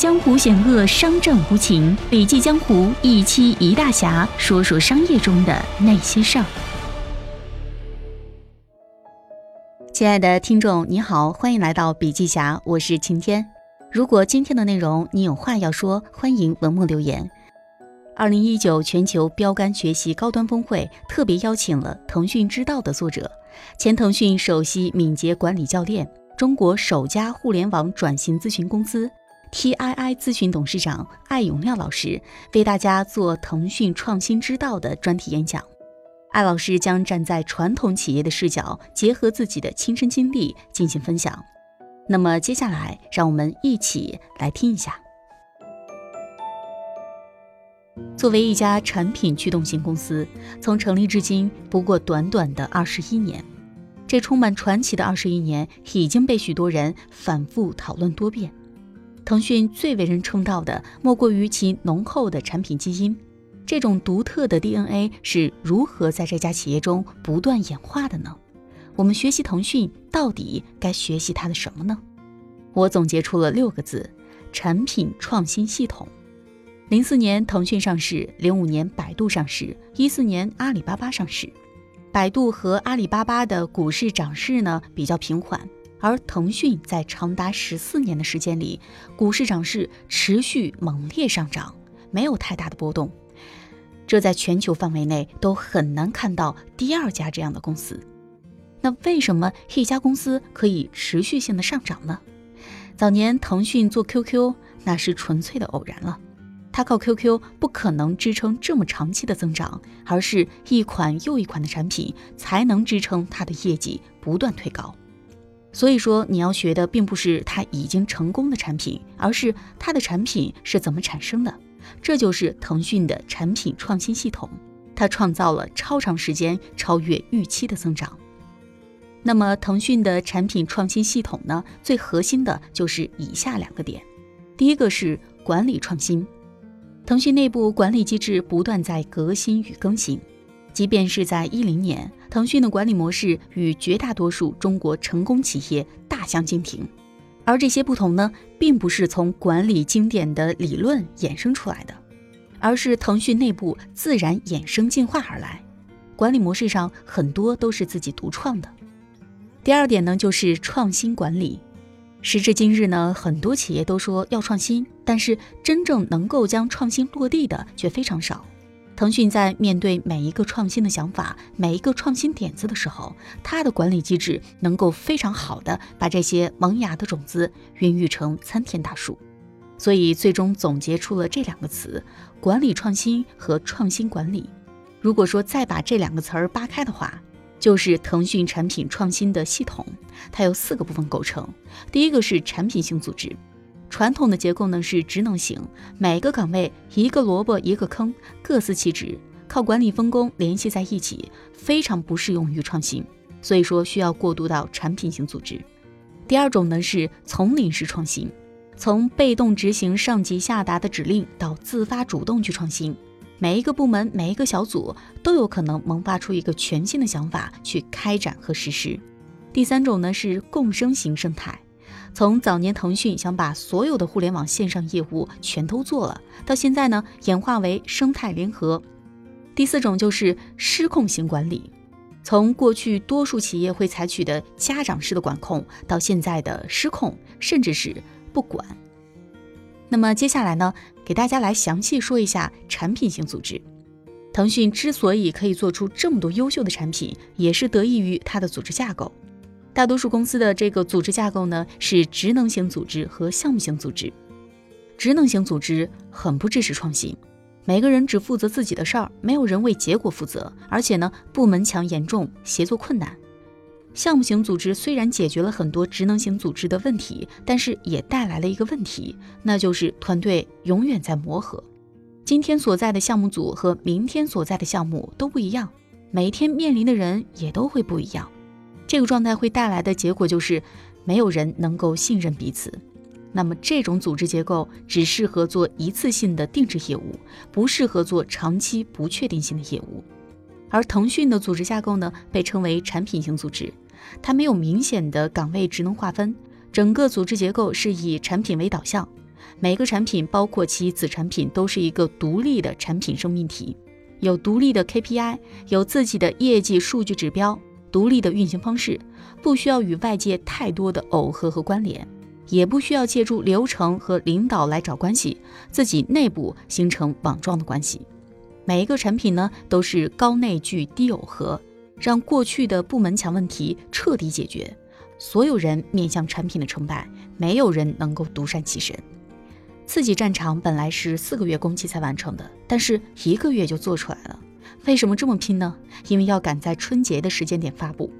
江湖险恶，商战无情。笔记江湖一期一大侠，说说商业中的那些事儿。亲爱的听众，你好，欢迎来到笔记侠，我是晴天。如果今天的内容你有话要说，欢迎文末留言。二零一九全球标杆学习高端峰会特别邀请了腾讯知道的作者，前腾讯首席敏捷管理教练，中国首家互联网转型咨询公司。TII 咨询董事长艾永亮老师为大家做腾讯创新之道的专题演讲。艾老师将站在传统企业的视角，结合自己的亲身经历进行分享。那么接下来，让我们一起来听一下。作为一家产品驱动型公司，从成立至今不过短短的二十一年，这充满传奇的二十一年已经被许多人反复讨论多遍。腾讯最为人称道的，莫过于其浓厚的产品基因。这种独特的 DNA 是如何在这家企业中不断演化的呢？我们学习腾讯，到底该学习它的什么呢？我总结出了六个字：产品创新系统。零四年腾讯上市，零五年百度上市，一四年阿里巴巴上市。百度和阿里巴巴的股市涨势呢比较平缓。而腾讯在长达十四年的时间里，股市涨势持续猛烈上涨，没有太大的波动。这在全球范围内都很难看到第二家这样的公司。那为什么一家公司可以持续性的上涨呢？早年腾讯做 QQ 那是纯粹的偶然了，它靠 QQ 不可能支撑这么长期的增长，而是一款又一款的产品才能支撑它的业绩不断推高。所以说，你要学的并不是它已经成功的产品，而是它的产品是怎么产生的。这就是腾讯的产品创新系统，它创造了超长时间、超越预期的增长。那么，腾讯的产品创新系统呢？最核心的就是以下两个点：第一个是管理创新，腾讯内部管理机制不断在革新与更新。即便是在一零年，腾讯的管理模式与绝大多数中国成功企业大相径庭，而这些不同呢，并不是从管理经典的理论衍生出来的，而是腾讯内部自然衍生进化而来。管理模式上很多都是自己独创的。第二点呢，就是创新管理。时至今日呢，很多企业都说要创新，但是真正能够将创新落地的却非常少。腾讯在面对每一个创新的想法、每一个创新点子的时候，它的管理机制能够非常好的把这些萌芽的种子孕育成参天大树，所以最终总结出了这两个词：管理创新和创新管理。如果说再把这两个词儿扒开的话，就是腾讯产品创新的系统，它由四个部分构成。第一个是产品型组织。传统的结构呢是职能型，每个岗位一个萝卜一个坑，各司其职，靠管理分工联系在一起，非常不适用于创新，所以说需要过渡到产品型组织。第二种呢是丛林式创新，从被动执行上级下达的指令到自发主动去创新，每一个部门每一个小组都有可能萌发出一个全新的想法去开展和实施。第三种呢是共生型生态。从早年腾讯想把所有的互联网线上业务全都做了，到现在呢演化为生态联合。第四种就是失控型管理，从过去多数企业会采取的家长式的管控，到现在的失控，甚至是不管。那么接下来呢，给大家来详细说一下产品型组织。腾讯之所以可以做出这么多优秀的产品，也是得益于它的组织架构。大多数公司的这个组织架构呢，是职能型组织和项目型组织。职能型组织很不支持创新，每个人只负责自己的事儿，没有人为结果负责，而且呢，部门墙严重，协作困难。项目型组织虽然解决了很多职能型组织的问题，但是也带来了一个问题，那就是团队永远在磨合。今天所在的项目组和明天所在的项目都不一样，每天面临的人也都会不一样。这个状态会带来的结果就是，没有人能够信任彼此。那么这种组织结构只适合做一次性的定制业务，不适合做长期不确定性的业务。而腾讯的组织架构呢，被称为产品型组织，它没有明显的岗位职能划分，整个组织结构是以产品为导向，每个产品，包括其子产品，都是一个独立的产品生命体，有独立的 KPI，有自己的业绩数据指标，独立的运行方式，不需要与外界太多的耦合和关联，也不需要借助流程和领导来找关系，自己内部形成网状的关系。每一个产品呢，都是高内聚低耦合，让过去的部门墙问题彻底解决。所有人面向产品的成败，没有人能够独善其身。刺激战场本来是四个月工期才完成的，但是一个月就做出来了。为什么这么拼呢？因为要赶在春节的时间点发布。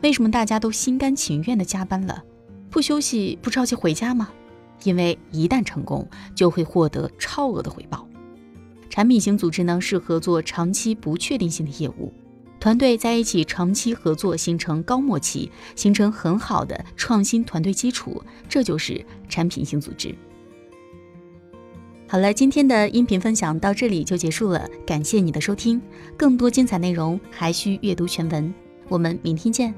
为什么大家都心甘情愿的加班了，不休息不着急回家吗？因为一旦成功，就会获得超额的回报。产品型组织呢，适合做长期不确定性的业务，团队在一起长期合作，形成高默契，形成很好的创新团队基础，这就是产品型组织。好了，今天的音频分享到这里就结束了，感谢你的收听。更多精彩内容还需阅读全文，我们明天见。